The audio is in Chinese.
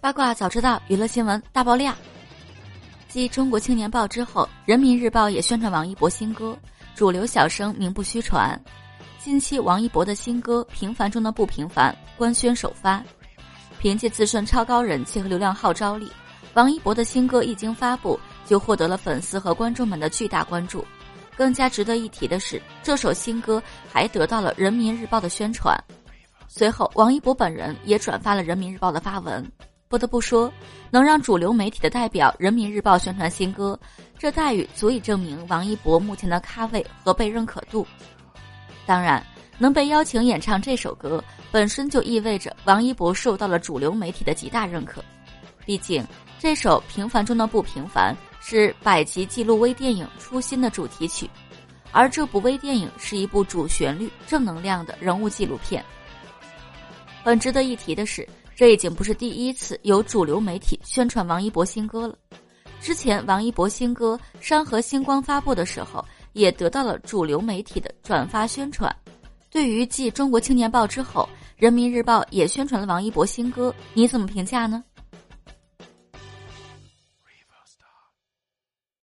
八卦早知道，娱乐新闻大爆料。继《中国青年报》之后，《人民日报》也宣传王一博新歌，主流小生名不虚传。近期王一博的新歌《平凡中的不平凡》官宣首发，凭借自身超高人气和流量号召力，王一博的新歌一经发布就获得了粉丝和观众们的巨大关注。更加值得一提的是，这首新歌还得到了《人民日报》的宣传。随后，王一博本人也转发了《人民日报》的发文。不得不说，能让主流媒体的代表《人民日报》宣传新歌，这待遇足以证明王一博目前的咖位和被认可度。当然，能被邀请演唱这首歌，本身就意味着王一博受到了主流媒体的极大认可。毕竟，这首《平凡中的不平凡》是百集记录微电影《初心》的主题曲，而这部微电影是一部主旋律、正能量的人物纪录片。很值得一提的是。这已经不是第一次有主流媒体宣传王一博新歌了。之前王一博新歌《山河星光》发布的时候，也得到了主流媒体的转发宣传。对于继《中国青年报》之后，《人民日报》也宣传了王一博新歌，你怎么评价呢？